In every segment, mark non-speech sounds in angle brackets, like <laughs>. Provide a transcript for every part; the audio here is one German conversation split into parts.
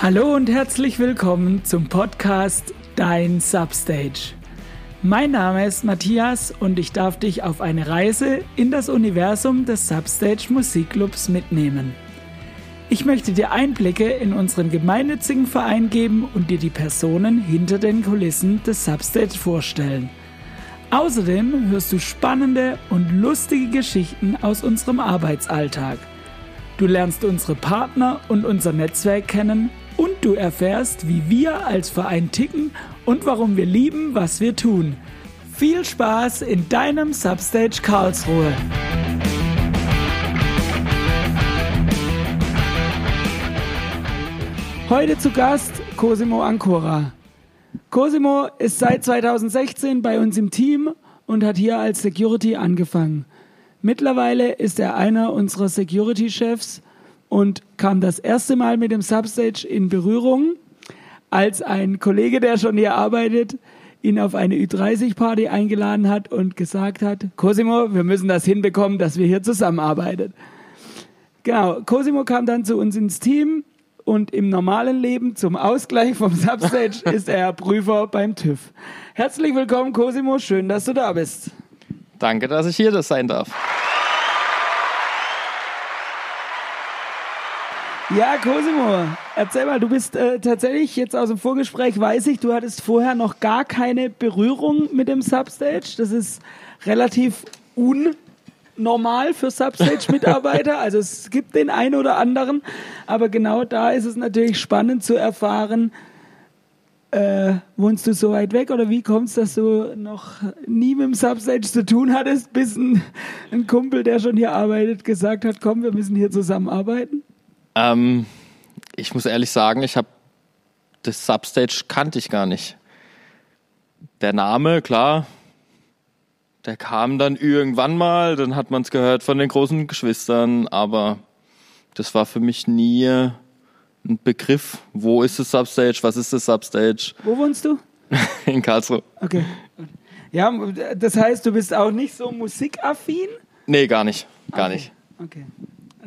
Hallo und herzlich willkommen zum Podcast Dein Substage. Mein Name ist Matthias und ich darf dich auf eine Reise in das Universum des Substage Musikclubs mitnehmen. Ich möchte dir Einblicke in unseren gemeinnützigen Verein geben und dir die Personen hinter den Kulissen des Substage vorstellen. Außerdem hörst du spannende und lustige Geschichten aus unserem Arbeitsalltag. Du lernst unsere Partner und unser Netzwerk kennen und du erfährst, wie wir als Verein ticken und warum wir lieben, was wir tun. Viel Spaß in deinem Substage Karlsruhe. Heute zu Gast Cosimo Ancora. Cosimo ist seit 2016 bei uns im Team und hat hier als Security angefangen. Mittlerweile ist er einer unserer Security-Chefs und kam das erste Mal mit dem Substage in Berührung, als ein Kollege, der schon hier arbeitet, ihn auf eine Ü30-Party eingeladen hat und gesagt hat, Cosimo, wir müssen das hinbekommen, dass wir hier zusammenarbeiten. Genau, Cosimo kam dann zu uns ins Team und im normalen Leben zum Ausgleich vom Substage <laughs> ist er Prüfer beim TÜV. Herzlich willkommen, Cosimo, schön, dass du da bist. Danke, dass ich hier das sein darf. Ja, Cosimo, erzähl mal, du bist äh, tatsächlich jetzt aus dem Vorgespräch, weiß ich, du hattest vorher noch gar keine Berührung mit dem Substage. Das ist relativ unnormal für Substage-Mitarbeiter. <laughs> also es gibt den einen oder anderen, aber genau da ist es natürlich spannend zu erfahren, äh, wohnst du so weit weg oder wie kommst du, dass du noch nie mit dem Substage zu tun hattest, bis ein, ein Kumpel, der schon hier arbeitet, gesagt hat, komm, wir müssen hier zusammenarbeiten? Ähm, ich muss ehrlich sagen, ich habe das Substage kannte ich gar nicht. Der Name, klar, der kam dann irgendwann mal, dann hat man es gehört von den großen Geschwistern, aber das war für mich nie ein Begriff. Wo ist das Substage? Was ist das Substage? Wo wohnst du? <laughs> In Karlsruhe. Okay. Ja, das heißt, du bist auch nicht so musikaffin? Nee, gar nicht. Gar okay. nicht. Okay.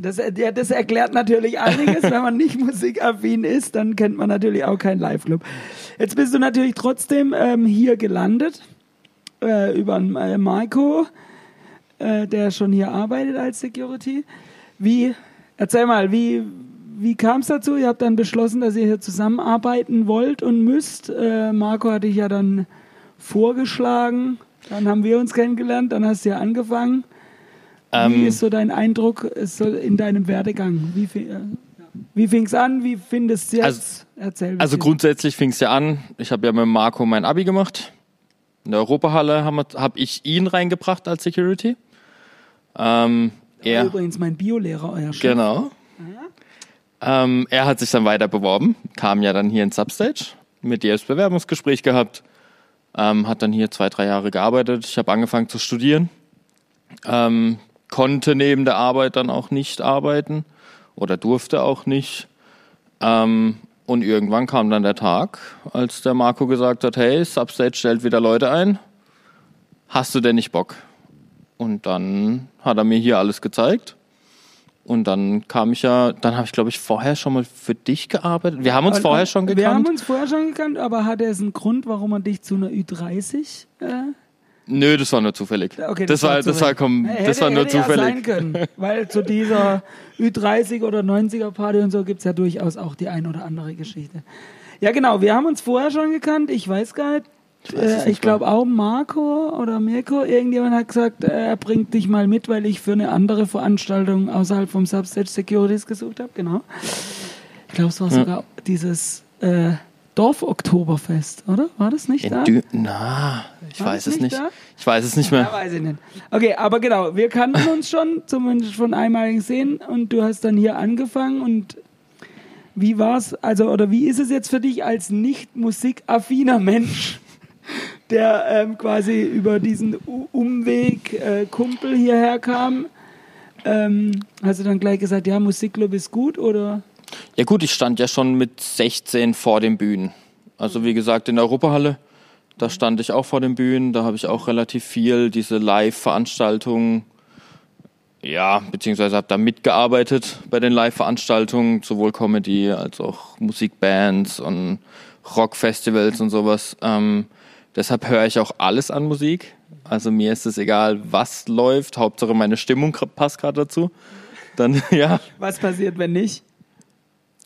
Das, ja, das erklärt natürlich einiges. Wenn man nicht musikaffin ist, dann kennt man natürlich auch keinen Live-Club. Jetzt bist du natürlich trotzdem ähm, hier gelandet äh, über äh, Marco, äh, der schon hier arbeitet als Security. Wie, erzähl mal, wie, wie kam es dazu? Ihr habt dann beschlossen, dass ihr hier zusammenarbeiten wollt und müsst. Äh, Marco hatte ich ja dann vorgeschlagen. Dann haben wir uns kennengelernt, dann hast du ja angefangen. Ähm, wie ist so dein Eindruck in deinem Werdegang? Wie, äh, wie fing es an? Wie findest du es jetzt? Also. Also grundsätzlich fing es ja an. Ich habe ja mit Marco mein Abi gemacht. In der Europahalle habe hab ich ihn reingebracht als Security. Ähm, er, übrigens mein Biolehrer, euer Chef. Genau. Ähm, er hat sich dann weiter beworben, kam ja dann hier ins Substage, mit dir das Bewerbungsgespräch gehabt, ähm, hat dann hier zwei, drei Jahre gearbeitet. Ich habe angefangen zu studieren. Ähm, konnte neben der Arbeit dann auch nicht arbeiten oder durfte auch nicht. Ähm, und irgendwann kam dann der Tag, als der Marco gesagt hat, hey, Substage stellt wieder Leute ein. Hast du denn nicht Bock? Und dann hat er mir hier alles gezeigt. Und dann kam ich ja, dann habe ich glaube ich vorher schon mal für dich gearbeitet. Wir haben uns vorher schon gekannt. Wir haben uns vorher schon gekannt, aber hat es einen Grund, warum er dich zu einer Ü30 äh, Nö, das war nur zufällig. Okay, das, das war, das war, komm, hätte, das war nur hätte zufällig. Ja sein können, <laughs> weil zu dieser Ü30 oder 90er Party und so gibt es ja durchaus auch die ein oder andere Geschichte. Ja, genau, wir haben uns vorher schon gekannt, ich weiß gar nicht. Ich, äh, ich glaube auch Marco oder Mirko, irgendjemand hat gesagt, äh, er bringt dich mal mit, weil ich für eine andere Veranstaltung außerhalb vom Substage Securities gesucht habe, genau. Ich glaube, es war ja. sogar dieses äh, Dorf-Oktoberfest, oder? War das nicht In da? Dü Na, ich War weiß es nicht. Da? Ich weiß es nicht mehr. Ja, weiß ich nicht. Okay, aber genau, wir kannten uns schon, zumindest schon einmal gesehen und du hast dann hier angefangen und wie war's, also oder wie ist es jetzt für dich als nicht musikaffiner Mensch, <laughs> der ähm, quasi über diesen U Umweg äh, Kumpel hierher kam? Ähm, hast du dann gleich gesagt, ja, Musikclub ist gut oder? Ja gut, ich stand ja schon mit 16 vor den Bühnen. Also wie gesagt in der Europahalle, da stand ich auch vor den Bühnen, da habe ich auch relativ viel diese Live-Veranstaltungen ja, beziehungsweise habe da mitgearbeitet bei den Live-Veranstaltungen, sowohl Comedy als auch Musikbands und Rockfestivals und sowas. Ähm, deshalb höre ich auch alles an Musik. Also mir ist es egal, was läuft. Hauptsache meine Stimmung passt gerade dazu. Dann, <laughs> ja. Was passiert, wenn nicht?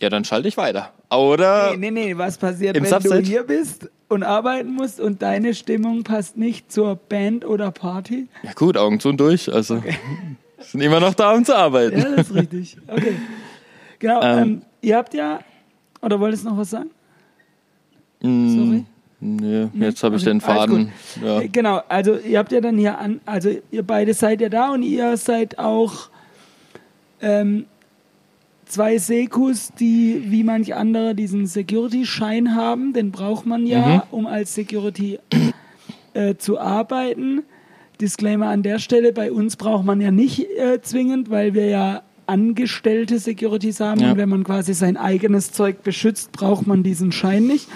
Ja, dann schalte ich weiter. Oder? Nee, nee, nee. Was passiert, wenn Subset? du hier bist und arbeiten musst und deine Stimmung passt nicht zur Band oder Party? Ja, gut, Augen zu und durch. Also, okay. <laughs> sind immer noch da, um zu arbeiten. Ja, das ist richtig. Okay. Genau. Ähm, ähm, ihr habt ja, oder wolltest du noch was sagen? Mm, Sorry. Nee, jetzt habe ich okay. den Faden. Ja. Äh, genau, also ihr habt ja dann hier an, also ihr beide seid ja da und ihr seid auch ähm, zwei Sekus, die wie manch andere diesen Security-Schein haben. Den braucht man ja, mhm. um als Security äh, zu arbeiten. Disclaimer an der Stelle, bei uns braucht man ja nicht äh, zwingend, weil wir ja angestellte Securities haben ja. und wenn man quasi sein eigenes Zeug beschützt, braucht man diesen Schein nicht.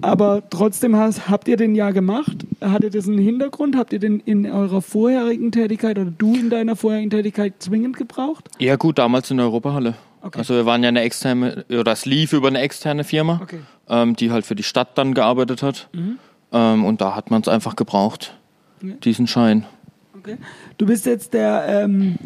Aber trotzdem hast, habt ihr den ja gemacht. Hatte das einen Hintergrund? Habt ihr den in eurer vorherigen Tätigkeit oder du in deiner vorherigen Tätigkeit zwingend gebraucht? Ja gut, damals in der Europahalle. Okay. Also wir waren ja eine externe, oder das lief über eine externe Firma, okay. ähm, die halt für die Stadt dann gearbeitet hat. Mhm. Ähm, und da hat man es einfach gebraucht, okay. diesen Schein. Okay. Du bist jetzt der ähm,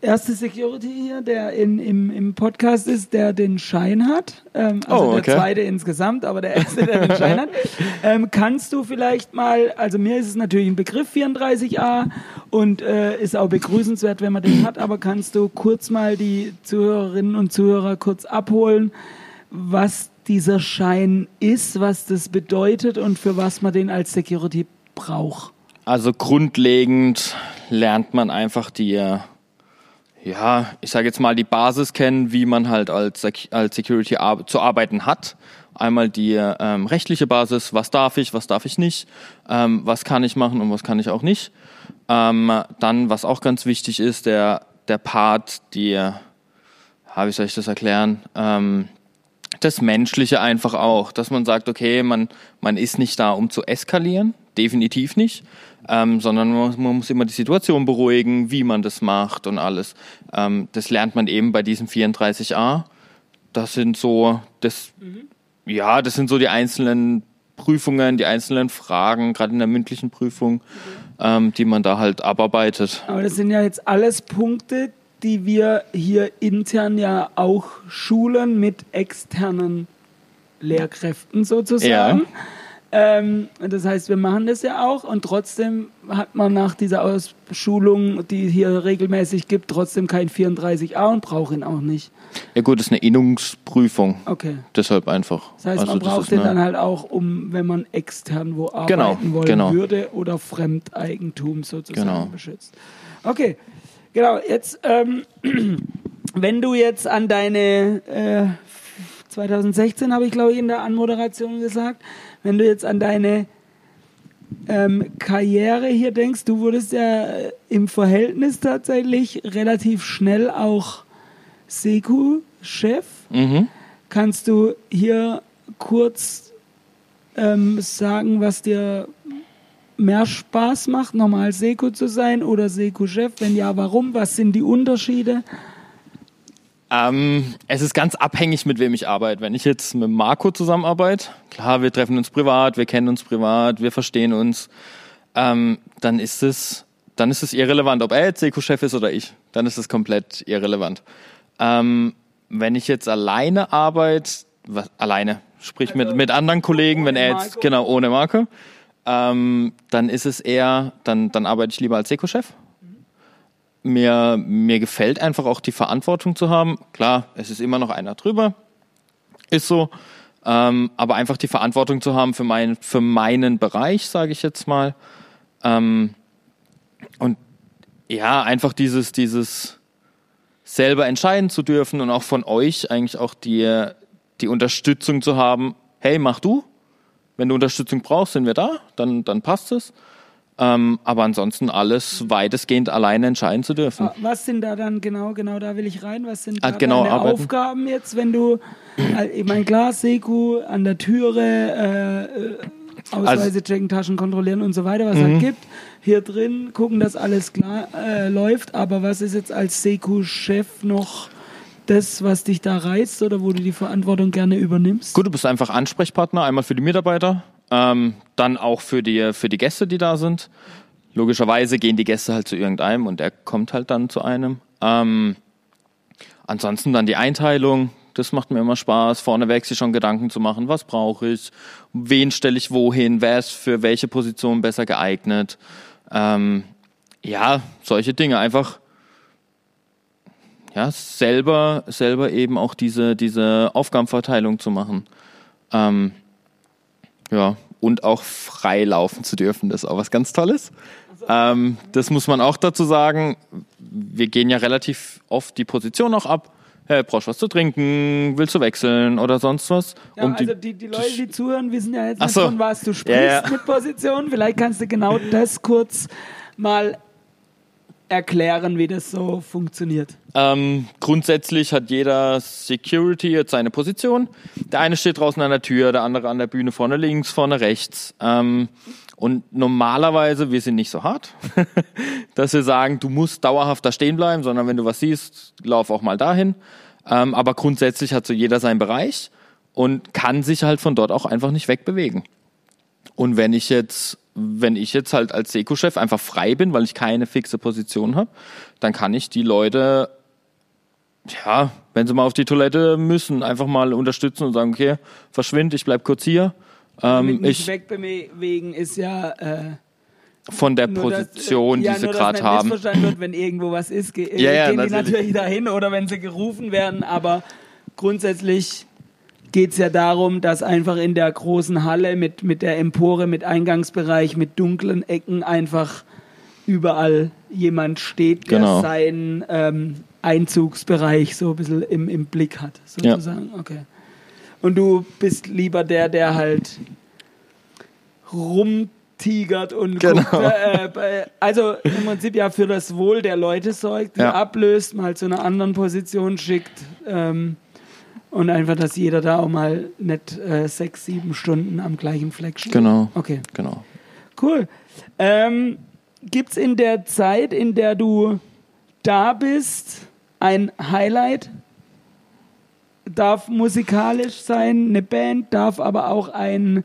erste Security hier, der in, im, im Podcast ist, der den Schein hat. Ähm, also oh, okay. der zweite insgesamt, aber der erste, der den Schein hat. <laughs> Ähm, kannst du vielleicht mal, also mir ist es natürlich ein Begriff 34a und äh, ist auch begrüßenswert, wenn man den hat, aber kannst du kurz mal die Zuhörerinnen und Zuhörer kurz abholen, was dieser Schein ist, was das bedeutet und für was man den als Security braucht? Also grundlegend lernt man einfach die ja, ich sage jetzt mal die Basis kennen, wie man halt als, als Security ar zu arbeiten hat. Einmal die ähm, rechtliche Basis, was darf ich, was darf ich nicht, ähm, was kann ich machen und was kann ich auch nicht. Ähm, dann, was auch ganz wichtig ist, der, der Part, die, ja, wie soll ich das erklären, ähm, das Menschliche einfach auch, dass man sagt, okay, man, man ist nicht da, um zu eskalieren, definitiv nicht, ähm, sondern man, man, muss immer die Situation beruhigen, wie man das macht und alles. Ähm, das lernt man eben bei diesem 34a. Das sind so, das, mhm. ja, das sind so die einzelnen Prüfungen, die einzelnen Fragen, gerade in der mündlichen Prüfung, mhm. ähm, die man da halt abarbeitet. Aber das sind ja jetzt alles Punkte, die wir hier intern ja auch schulen mit externen Lehrkräften sozusagen. Ja. Ähm, das heißt, wir machen das ja auch und trotzdem hat man nach dieser Ausschulung, die hier regelmäßig gibt, trotzdem kein 34a und braucht ihn auch nicht. Ja gut, das ist eine Innungsprüfung. Okay. Deshalb einfach. Das heißt, also man braucht den dann halt auch, um, wenn man extern wo arbeiten genau, wollen genau. würde oder Fremdeigentum sozusagen genau. beschützt. Okay, genau. Jetzt, ähm, <clears throat> wenn du jetzt an deine äh, 2016 habe ich glaube ich in der Anmoderation gesagt, wenn du jetzt an deine ähm, Karriere hier denkst, du wurdest ja äh, im Verhältnis tatsächlich relativ schnell auch Seku-Chef. Mhm. Kannst du hier kurz ähm, sagen, was dir mehr Spaß macht, normal Seku zu sein oder Seku-Chef? Wenn ja, warum? Was sind die Unterschiede? Ähm, es ist ganz abhängig, mit wem ich arbeite. Wenn ich jetzt mit Marco zusammenarbeite, klar, wir treffen uns privat, wir kennen uns privat, wir verstehen uns, ähm, dann ist es, dann ist es irrelevant, ob er jetzt Seko-Chef ist oder ich. Dann ist es komplett irrelevant. Ähm, wenn ich jetzt alleine arbeite, was, alleine, sprich mit, mit anderen Kollegen, wenn er jetzt, genau, ohne Marco, ähm, dann ist es eher, dann, dann arbeite ich lieber als Seko-Chef mir, mir gefällt einfach auch die Verantwortung zu haben. Klar, es ist immer noch einer drüber, ist so. Ähm, aber einfach die Verantwortung zu haben für, mein, für meinen Bereich, sage ich jetzt mal. Ähm, und ja, einfach dieses, dieses selber entscheiden zu dürfen und auch von euch eigentlich auch die, die Unterstützung zu haben. Hey, mach du. Wenn du Unterstützung brauchst, sind wir da, dann, dann passt es. Ähm, aber ansonsten alles weitestgehend alleine entscheiden zu dürfen. Ah, was sind da dann genau, genau da will ich rein, was sind ah, da genau, deine arbeiten. Aufgaben jetzt, wenn du, äh, ich meine klar, Seku an der Türe, äh, Ausweise Also- checken, Taschen kontrollieren und so weiter, was halt gibt. Hier drin gucken, dass alles klar äh, läuft. Aber was ist jetzt als Seku-Chef noch das, was dich da reizt oder wo du die Verantwortung gerne übernimmst? Gut, du bist einfach Ansprechpartner, einmal für die Mitarbeiter, ähm, dann auch für die, für die Gäste, die da sind. Logischerweise gehen die Gäste halt zu irgendeinem und der kommt halt dann zu einem. Ähm, ansonsten dann die Einteilung, das macht mir immer Spaß, vorneweg sich schon Gedanken zu machen, was brauche ich, wen stelle ich wohin, wer ist für welche Position besser geeignet. Ähm, ja, solche Dinge einfach ja, selber, selber eben auch diese, diese Aufgabenverteilung zu machen. Ähm, ja, und auch frei laufen zu dürfen, das ist auch was ganz Tolles. Ähm, das muss man auch dazu sagen. Wir gehen ja relativ oft die Position auch ab. Hey, brauchst was zu trinken? Willst du wechseln oder sonst was? Ja, Und also die, die Leute, die zuhören, wissen ja jetzt Ach nicht, so. von was du sprichst Ja, ja. mit Position. Vielleicht kannst du genau <laughs> das kurz mal erklären, wie das so funktioniert. Ähm, grundsätzlich hat jeder Security jetzt seine Position. Der eine steht draußen an der Tür, der andere an der Bühne vorne links, vorne rechts. Ähm, und normalerweise, wir sind nicht so hart, <laughs> dass wir sagen, du musst dauerhaft da stehen bleiben, sondern wenn du was siehst, lauf auch mal dahin. Ähm, aber grundsätzlich hat so jeder seinen Bereich und kann sich halt von dort auch einfach nicht wegbewegen. Und wenn ich jetzt, wenn ich jetzt halt als Seko-Chef einfach frei bin, weil ich keine fixe Position habe, dann kann ich die Leute, ja, wenn sie mal auf die Toilette müssen, einfach mal unterstützen und sagen, okay, verschwind, ich bleib kurz hier. Ähm, ich wegbewegen ist ja äh, von der dass- Position, ja, die sie nur, dass gerade haben. missverstanden wird, wenn irgendwo was ist, ge <laughs> Ja, ja, gehen die natürlich. natürlich dahin oder wenn sie gerufen werden. Aber grundsätzlich geht es ja darum, dass einfach in der großen Halle mit, mit der Empore, mit Eingangsbereich, mit dunklen Ecken einfach überall jemand steht, der Genau. seinen ähm, Einzugsbereich so ein bisschen im, im Blick hat, Ja. sozusagen. Okay. Und du bist lieber der, der halt rumtigert und Genau. guckt, äh, bei- also im Prinzip ja für das Wohl der Leute sorgt, Ja. ablöst, mal zu einer anderen Position schickt ähm, und einfach, dass jeder da auch mal nicht äh, sechs, sieben Stunden am gleichen Fleck steht. Genau, Okay, genau. cool. Ähm, Gibt es in der Zeit, in der du da bist, ein Highlight? Darf musikalisch sein, eine Band, darf aber auch ein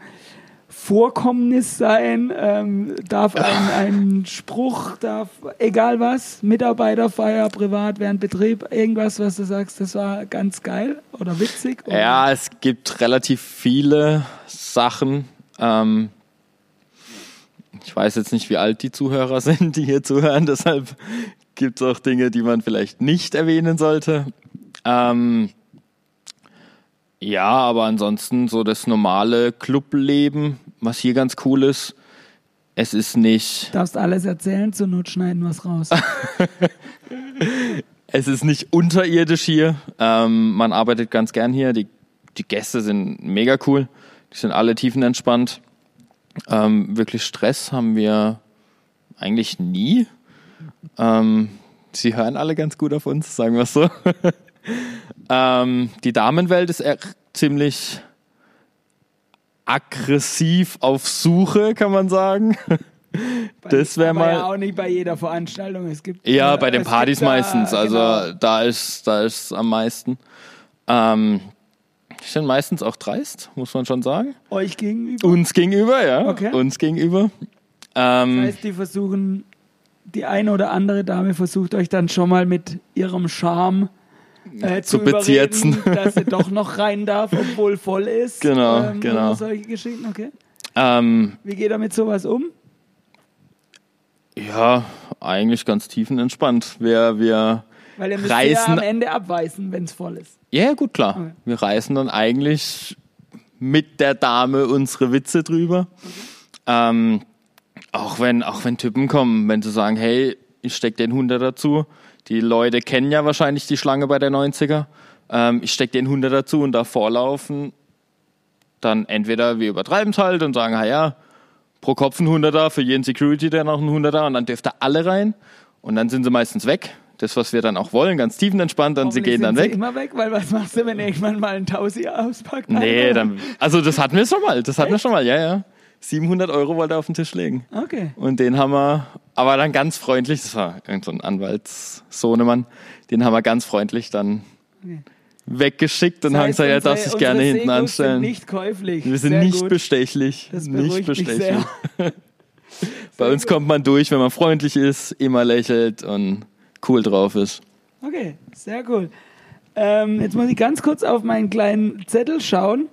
Vorkommnis sein, ähm, darf ein, ein Spruch, darf egal was, Mitarbeiterfeier, privat, während Betrieb, irgendwas, was du sagst, das war ganz geil oder witzig. Oder? Ja, es gibt relativ viele Sachen. Ähm, ich weiß jetzt nicht, wie alt die Zuhörer <laughs> sind, die hier zuhören, deshalb gibt es auch Dinge, die man vielleicht nicht erwähnen sollte. Ähm, ja, aber ansonsten so das normale Clubleben, was hier ganz cool ist. Es ist nicht, Darfst alles erzählen, zur Not schneiden es raus. <laughs> es ist nicht unterirdisch hier. Ähm, man arbeitet ganz gern hier. Die, die Gäste sind mega cool. Die sind alle tiefenentspannt. Ähm, wirklich Stress haben wir eigentlich nie. Ähm, sie hören alle ganz gut auf uns, sagen wir es so. <laughs> ähm, die Damenwelt ist ziemlich aggressiv auf Suche, kann man sagen. Das wäre mal. Ja, auch nicht bei jeder Veranstaltung. Es gibt, Ja, äh, bei den es Partys da, meistens. Also genau. da ist da ist am meisten. Ähm, die sind meistens auch dreist, muss man schon sagen. euch gegenüber. Uns gegenüber, ja. Okay. Uns gegenüber. Ähm, Das heißt, die versuchen, die eine oder andere Dame versucht euch dann schon mal mit ihrem Charme äh, zu, Zu bezirzen. dass sie doch noch rein darf, obwohl voll ist. Genau, ähm, genau. Solche Geschichten, okay. ähm, Wie geht er mit sowas um? ja, eigentlich ganz tiefenentspannt. Wir, wir Weil ihr müsst ja Reisen- am Ende abweisen, wenn es voll ist. Ja, gut, klar. Okay. Wir reißen dann eigentlich mit der Dame unsere Witze drüber. Ähm, auch wenn, auch wenn Typen kommen, wenn sie sagen, hey, ich steck den 100 dazu. Die Leute kennen ja wahrscheinlich die Schlange bei der 90er. Ähm, ich steck den 100 dazu und da vorlaufen. Dann entweder wir übertreiben es halt und sagen, ja, pro Kopf ein 100er, für jeden Security dann noch ein 100er und dann dürft ihr alle rein. Und dann sind sie meistens weg. Das, was wir dann auch wollen, ganz tiefenentspannt und sie gehen dann sind weg. Sie immer weg, weil was machst du, wenn irgendwann mal ein Tausi auspackt? Nee, Alter? dann, also das hatten wir schon mal, das hatten wir schon mal, ja, ja. 700 Euro wollte er auf den Tisch legen. Okay. Und den haben wir, aber dann ganz freundlich, das war irgendein so ein Anwaltssohnemann, den haben wir ganz freundlich dann weggeschickt und Das haben heißt, gesagt, er darf sich gerne unsere hinten anstellen. Sind nicht käuflich. wir sind Sehr nicht gut. bestechlich. Das nicht bestechlich. <laughs> Bei uns kommt man durch, wenn man freundlich ist, immer lächelt und cool drauf ist. Okay, sehr cool. Ähm, jetzt muss ich ganz kurz auf meinen kleinen Zettel schauen.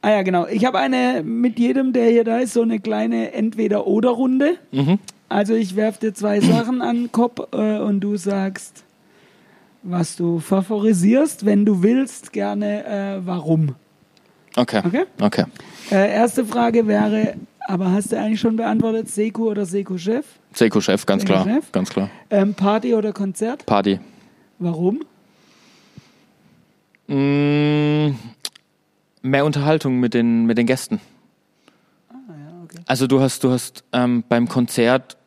Ah ja, genau. Ich habe eine mit jedem, der hier da ist, so eine kleine Entweder-Oder-Runde. Mhm. Also ich werfe dir zwei Sachen an den Kopf äh, und du sagst, was du favorisierst, wenn du willst, gerne äh, warum. Okay. Okay? Okay. Äh, erste Frage wäre, aber hast du eigentlich schon beantwortet, Seku oder Seku-Chef? Seko-Chef, ganz klar. Seko-Chef? Ganz klar. Ähm, Party oder Konzert? Party. Warum? Mm, mehr Unterhaltung mit den, mit den Gästen. Ah, ja, okay. Also du hast, du hast ähm, beim Konzert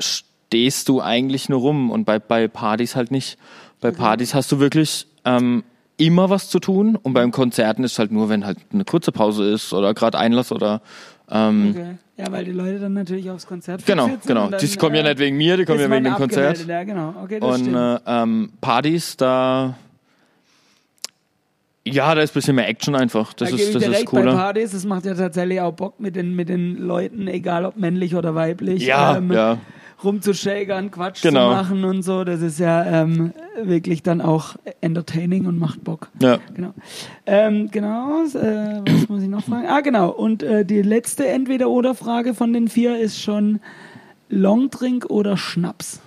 stehst du eigentlich nur rum und bei, bei Partys halt nicht. Bei Partys hast du wirklich ähm, immer was zu tun und beim Konzerten ist halt nur, wenn halt eine kurze Pause ist oder gerade Einlass oder ähm, Okay. Ja, weil die Leute dann natürlich aufs Konzert genau, genau. dann, Die kommen ja äh, nicht wegen mir, die kommen ja wegen dem Konzert. Ja, genau. Okay, das Und äh, ähm, Partys, da ja, da ist ein bisschen mehr Action einfach. Das da ist, das ist recht, bei cooler. Partys, das macht ja tatsächlich auch Bock mit den, mit den Leuten, egal ob männlich oder weiblich, Ja, ähm, ja. Rumzuschägern, Quatsch Genau. zu machen und so. Das ist ja ähm, wirklich dann auch entertaining und macht Bock. Ja. Genau. Ähm, genau, äh, was muss ich noch fragen? Ah, genau. Und äh, die letzte Entweder-Oder-Frage von den vier ist schon Longdrink oder Schnaps?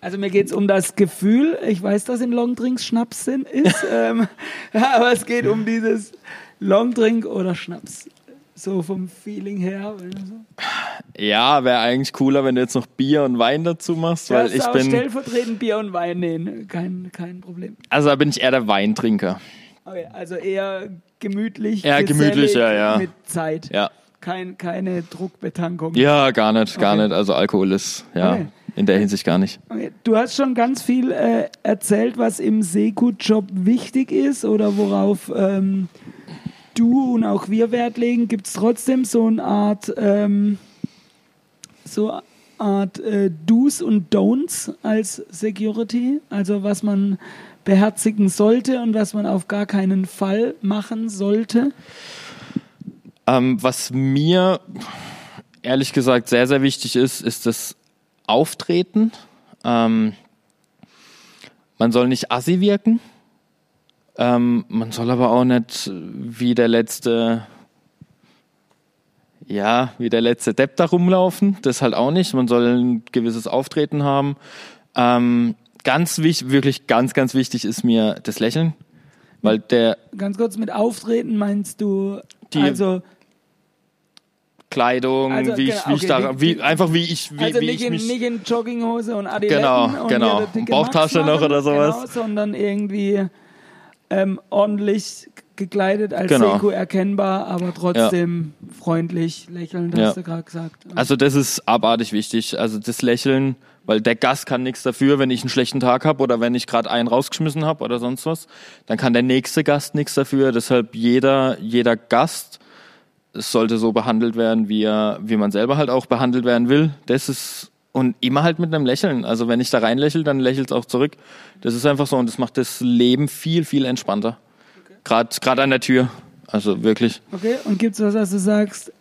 Also mir geht es um das Gefühl, ich weiß, dass in Longdrinks Schnaps sind, ist, <laughs> ähm, aber es geht um dieses Longdrink oder Schnaps. So vom Feeling her. du so- Ja, wäre eigentlich cooler, wenn du jetzt noch Bier und Wein dazu machst, weil ich bin, stellvertretend Bier und Wein nehmen, kein, kein Problem. also da bin ich eher der Weintrinker. Okay, also eher gemütlich. Eher gesellig, gemütlich, ja, ja. Mit Zeit. Ja. Kein, keine Druckbetankung. Ja, gar nicht, gar Okay. nicht. Also Alkohol ist, ja, Okay. in der Hinsicht gar nicht. Okay. Du hast schon ganz viel äh, erzählt, was im Seku-Job wichtig ist oder worauf ähm, du und auch wir Wert legen. Gibt es trotzdem so eine Art, ähm, so Art äh, Do's und Don'ts als Security? Also was man beherzigen sollte und was man auf gar keinen Fall machen sollte? Ähm, was mir ehrlich gesagt sehr, sehr wichtig ist, ist das Auftreten. Ähm, man soll nicht assi wirken. Ähm, man soll aber auch nicht wie der letzte, ja, wie der letzte Depp da rumlaufen. Das halt auch nicht. Man soll ein gewisses Auftreten haben. Ähm, ganz wichtig, wirklich ganz, ganz wichtig ist mir das Lächeln. Weil der Ganz kurz mit Auftreten meinst du, Die- also, Kleidung, Also, wie ich, genau, wie ich okay, da, die- wie, einfach wie ich, wie, also wie nicht, ich in, mich, nicht in Jogginghose und Adiletten Genau, und genau. Bauchtasche noch oder sowas. Genau, sondern irgendwie ähm, ordentlich gekleidet als Genau. Seko erkennbar, aber trotzdem freundlich, lächelnd, Ja. hast du gerade gesagt. also das ist abartig wichtig. Also das Lächeln, weil der Gast kann nichts dafür, wenn ich einen schlechten Tag habe oder wenn ich gerade einen rausgeschmissen habe oder sonst was. Dann kann der nächste Gast nichts dafür. Deshalb jeder, jeder Gast sollte so behandelt werden, wie er, wie man selber halt auch behandelt werden will. Das ist und immer halt mit einem Lächeln. Also wenn ich da rein lächle, dann lächelt es auch zurück. Das ist einfach so und das macht das Leben viel, viel entspannter. Gerade gerade an der Tür. Also wirklich. Okay, und gibt's was, was du sagst,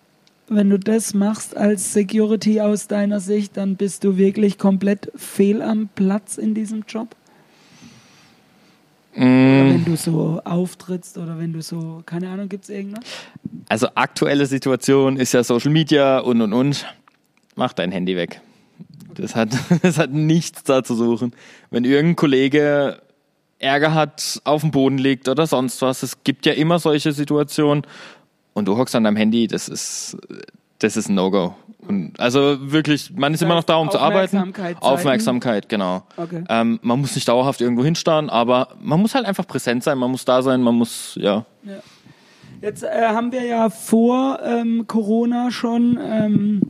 wenn du das machst als Security aus deiner Sicht, dann bist du wirklich komplett fehl am Platz in diesem Job? Oder Mm, wenn du so auftrittst oder wenn du so, keine Ahnung, gibt's irgendwas? also aktuelle Situation ist ja Social Media und und und. Mach dein Handy weg. Das hat, <laughs> das hat nichts da zu suchen. Wenn irgendein Kollege Ärger hat, auf dem Boden liegt oder sonst was, es gibt ja immer solche Situationen und du hockst an deinem Handy, das ist, das ist ein No-Go. Und Also wirklich, man ist Das immer noch da, um zu arbeiten. Aufmerksamkeit zeigen. Aufmerksamkeit, genau. Okay. Ähm, man muss nicht dauerhaft irgendwo hinstarren, aber man muss halt einfach präsent sein, man muss da sein, man muss, ja. Jetzt äh, haben wir ja vor ähm, Corona schon, ähm,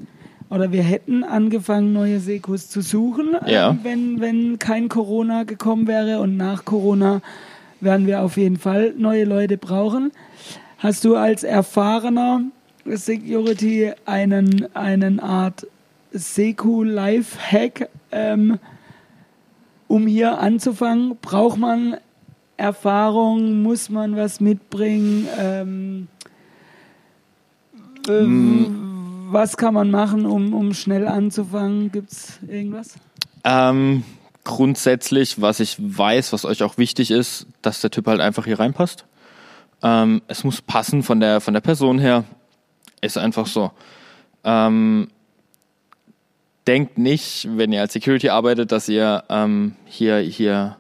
oder wir hätten angefangen, neue Sekos zu suchen, Ja. ähm, wenn, wenn kein Corona gekommen wäre. Und nach Corona werden wir auf jeden Fall neue Leute brauchen. Hast du als erfahrener Security einen, einen Art Seku-Life-Hack, ähm, um hier anzufangen? Braucht man Erfahrung? Muss man was mitbringen? Ähm, äh, mm. Was kann man machen, um, um schnell anzufangen? Gibt es irgendwas? Ähm, grundsätzlich, was ich weiß, was euch auch wichtig ist, dass der Typ halt einfach hier reinpasst. Ähm, es muss passen von der, von der Person her. Ist einfach so. Ähm, denkt nicht, wenn ihr als Security arbeitet, dass ihr ähm, hier, hier,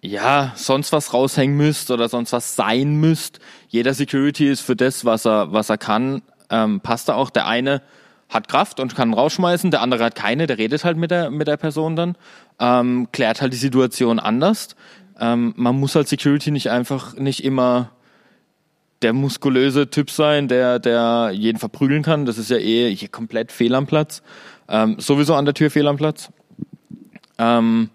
ja, sonst was raushängen müsst oder sonst was sein müsst. Jeder Security ist für das, was er, was er kann, ähm, passt da auch. Der eine hat Kraft und kann rausschmeißen, der andere hat keine, der redet halt mit der, mit der Person dann, ähm, klärt halt die Situation anders. Ähm, man muss als Security nicht einfach, nicht immer der muskulöse Typ sein, der, der jeden verprügeln kann. Das ist ja eh komplett fehl am Platz. Ähm, sowieso an der Tür fehl am Platz. Ähm,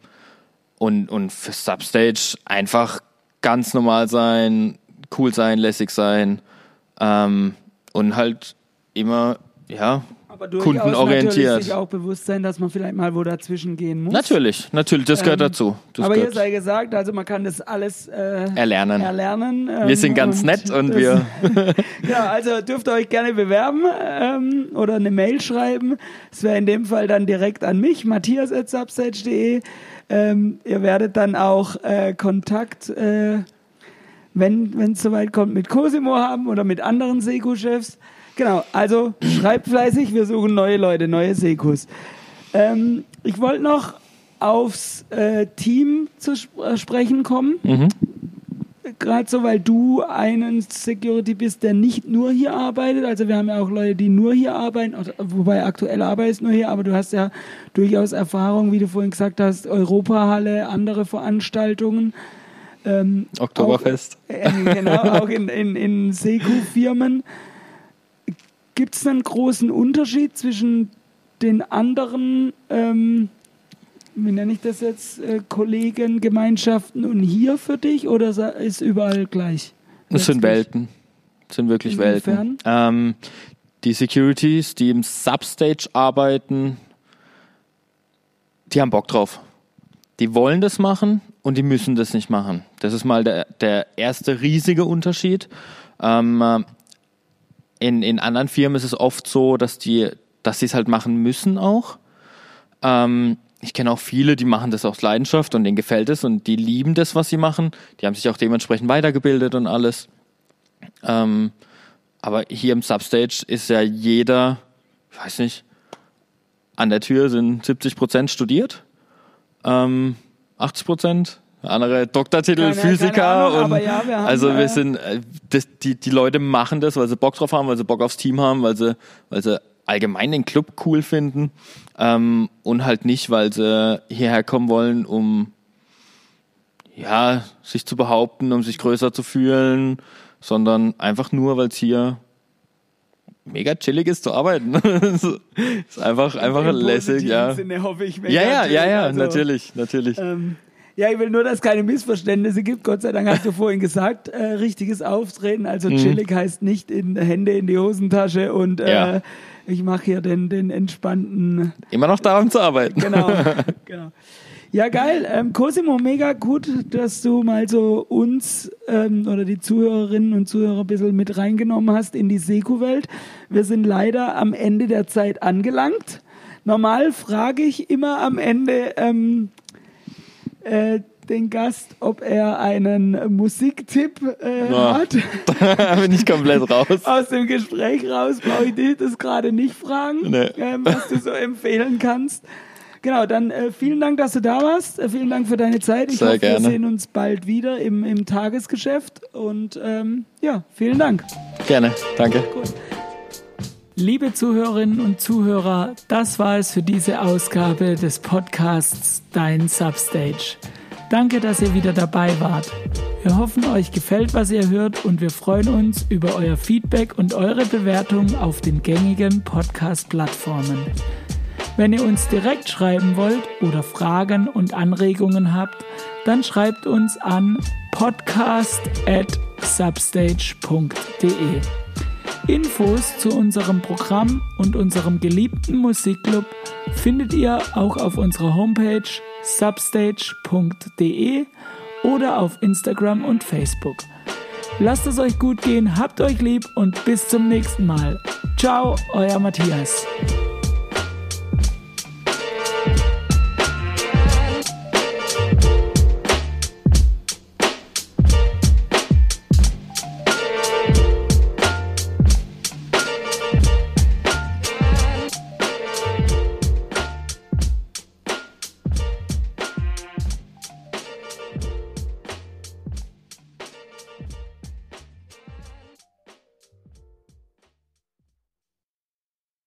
und, und für Substage einfach ganz normal sein, cool sein, lässig sein ähm, und halt immer, ja, aber kundenorientiert. sich auch bewusst sein, dass man vielleicht mal wo dazwischen gehen muss. Natürlich, natürlich, das gehört ähm, dazu. Das aber gehört. hier sei gesagt, also man kann das alles äh, erlernen. erlernen ähm, wir sind ganz und nett und wir. <laughs> ja, also dürft ihr euch gerne bewerben ähm, oder eine Mail schreiben. Es wäre in dem Fall dann direkt an mich, matthias.substage.de. Ähm, ihr werdet dann auch äh, Kontakt, äh, wenn es soweit kommt, mit Cosimo haben oder mit anderen Seku-Chefs. Genau, also schreibt fleißig, wir suchen neue Leute, neue Sekus. Ähm, ich wollte noch aufs äh, Team zu sp äh, sprechen kommen. Mhm. Gerade so, weil du einen Security bist, der nicht nur hier arbeitet. Also wir haben ja auch Leute, die nur hier arbeiten, wobei aktuell arbeitest nur hier, aber du hast ja durchaus Erfahrung, wie du vorhin gesagt hast, Europahalle, andere Veranstaltungen. Ähm, Oktoberfest. Auch, äh, genau, auch in, in, in Seku-Firmen. Gibt es einen großen Unterschied zwischen den anderen, ähm, wie nenne ich das jetzt, äh, Kollegen, Gemeinschaften und hier für dich oder ist überall gleich? Es sind Welten. Es sind wirklich Inwiefern? Welten. Ähm, die Securities, die im Substage arbeiten, die haben Bock drauf. Die wollen das machen und die müssen das nicht machen. Das ist mal der, der erste riesige Unterschied. Ähm, in, in anderen Firmen ist es oft so, dass die, dass sie es halt machen müssen auch. Ähm, ich kenne auch viele, die machen das aus Leidenschaft und denen gefällt es und die lieben das, was sie machen. Die haben sich auch dementsprechend weitergebildet und alles. Ähm, aber hier im Substage ist ja jeder, ich weiß nicht, an der Tür sind 70 Prozent studiert, ähm, 80 Prozent. Andere Doktortitel, keine, Physiker keine Ahnung, und ja, wir haben, also wir sind äh, das, die die Leute machen das, weil sie Bock drauf haben, weil sie Bock aufs Team haben, weil sie weil sie allgemein den Club cool finden ähm, und halt nicht, weil sie hierher kommen wollen, um ja sich zu behaupten, um sich größer zu fühlen, sondern einfach nur, weil es hier mega chillig ist zu arbeiten. <laughs> ist einfach einfach lässig, ja. Sinne hoffe ich, ja, ja, ja, ja, also, natürlich, natürlich. Ähm, ja, ich will nur, dass es keine Missverständnisse gibt. Gott sei Dank hast du vorhin gesagt, äh, richtiges Auftreten. Also mhm. chillig heißt nicht in Hände in die Hosentasche und äh, ja. ich mache hier den, den entspannten. Immer noch daran zu arbeiten. Genau, <laughs> genau. Ja, geil. Ähm, Cosimo, mega gut, dass du mal so uns ähm, oder die Zuhörerinnen und Zuhörer ein bisschen mit reingenommen hast in die Seku-Welt. Wir sind leider am Ende der Zeit angelangt. Normal frage ich immer am Ende, ähm, äh, den Gast, ob er einen Musiktipp äh, no. hat. Da <laughs> bin ich komplett raus. Aus dem Gespräch raus brauche ich dich das gerade nicht fragen, nee. äh, was du so empfehlen kannst. Genau, dann äh, vielen Dank, dass du da warst. Äh, vielen Dank für deine Zeit. Ich Sehr hoffe, gerne. wir sehen uns bald wieder im, im Tagesgeschäft. Und ähm, ja, vielen Dank. Gerne, danke. Gut. Liebe Zuhörerinnen und Zuhörer, das war es für diese Ausgabe des Podcasts Dein Substage. Danke, dass ihr wieder dabei wart. Wir hoffen, euch gefällt, was ihr hört und wir freuen uns über euer Feedback und eure Bewertung auf den gängigen Podcast-Plattformen. Wenn ihr uns direkt schreiben wollt oder Fragen und Anregungen habt, dann schreibt uns an podcast at substage.de. Infos zu unserem Programm und unserem geliebten Musikclub findet ihr auch auf unserer Homepage substage.de oder auf Instagram und Facebook. Lasst es euch gut gehen, habt euch lieb und bis zum nächsten Mal. Ciao, euer Matthias.